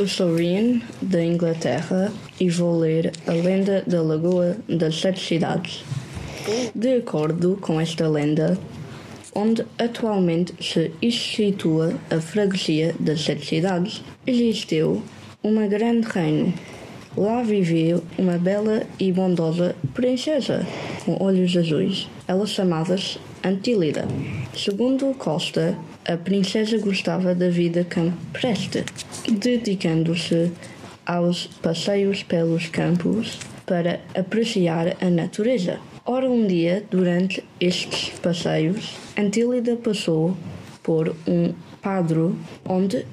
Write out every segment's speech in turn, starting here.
Eu sou Ryan, da Inglaterra, e vou ler a lenda da Lagoa das Sete Cidades. De acordo com esta lenda, onde atualmente se situa a freguesia das Sete Cidades, existiu uma grande reino. Lá vivia uma bela e bondosa princesa com olhos azuis. Ela chamava-se Antílida. Segundo Costa, a princesa gostava da vida campestre, dedicando-se aos passeios pelos campos para apreciar a natureza. Ora, um dia, durante estes passeios, Antílida passou por um padro onde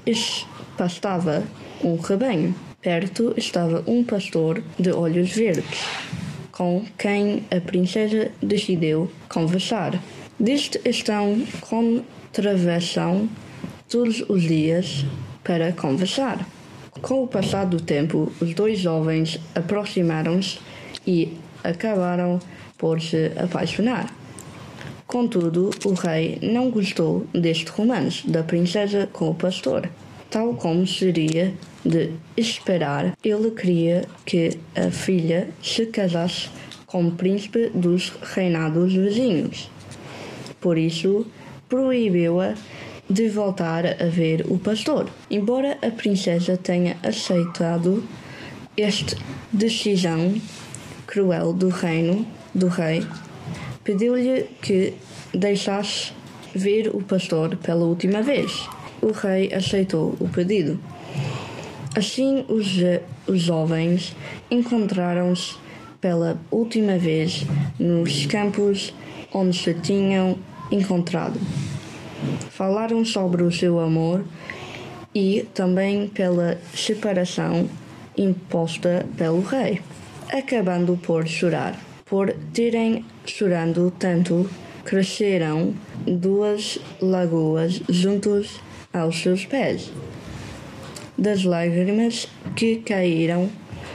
pastava um rebanho. Perto estava um pastor de olhos verdes, com quem a princesa decidiu conversar. Deste estão com travessam todos os dias para conversar. Com o passar do tempo, os dois jovens aproximaram-se e acabaram por se apaixonar. Contudo, o rei não gostou deste romance da princesa com o pastor. Tal como seria de esperar, ele queria que a filha se casasse com o príncipe dos reinados vizinhos. Por isso, proibiu-a de voltar a ver o pastor. Embora a princesa tenha aceitado esta decisão cruel do reino do rei, pediu-lhe que deixasse ver o pastor pela última vez. O rei aceitou o pedido. Assim, os, os jovens encontraram-se pela última vez nos campos onde se tinham encontrado. Falaram sobre o seu amor e também pela separação imposta pelo rei, acabando por chorar. Por terem chorando tanto, cresceram duas lagoas juntos aos seus pés. Das lágrimas que caíram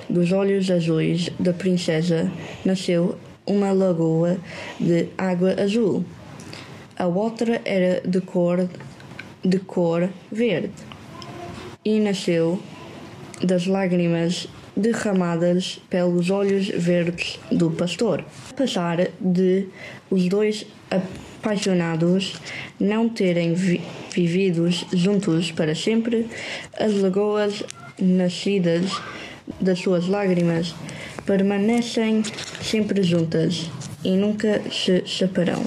dos olhos azuis da princesa nasceu uma lagoa de água azul a outra era de cor, de cor verde e nasceu das lágrimas derramadas pelos olhos verdes do pastor. Apesar de os dois apaixonados não terem vi vividos juntos para sempre, as lagoas nascidas das suas lágrimas permanecem sempre juntas e nunca se separam.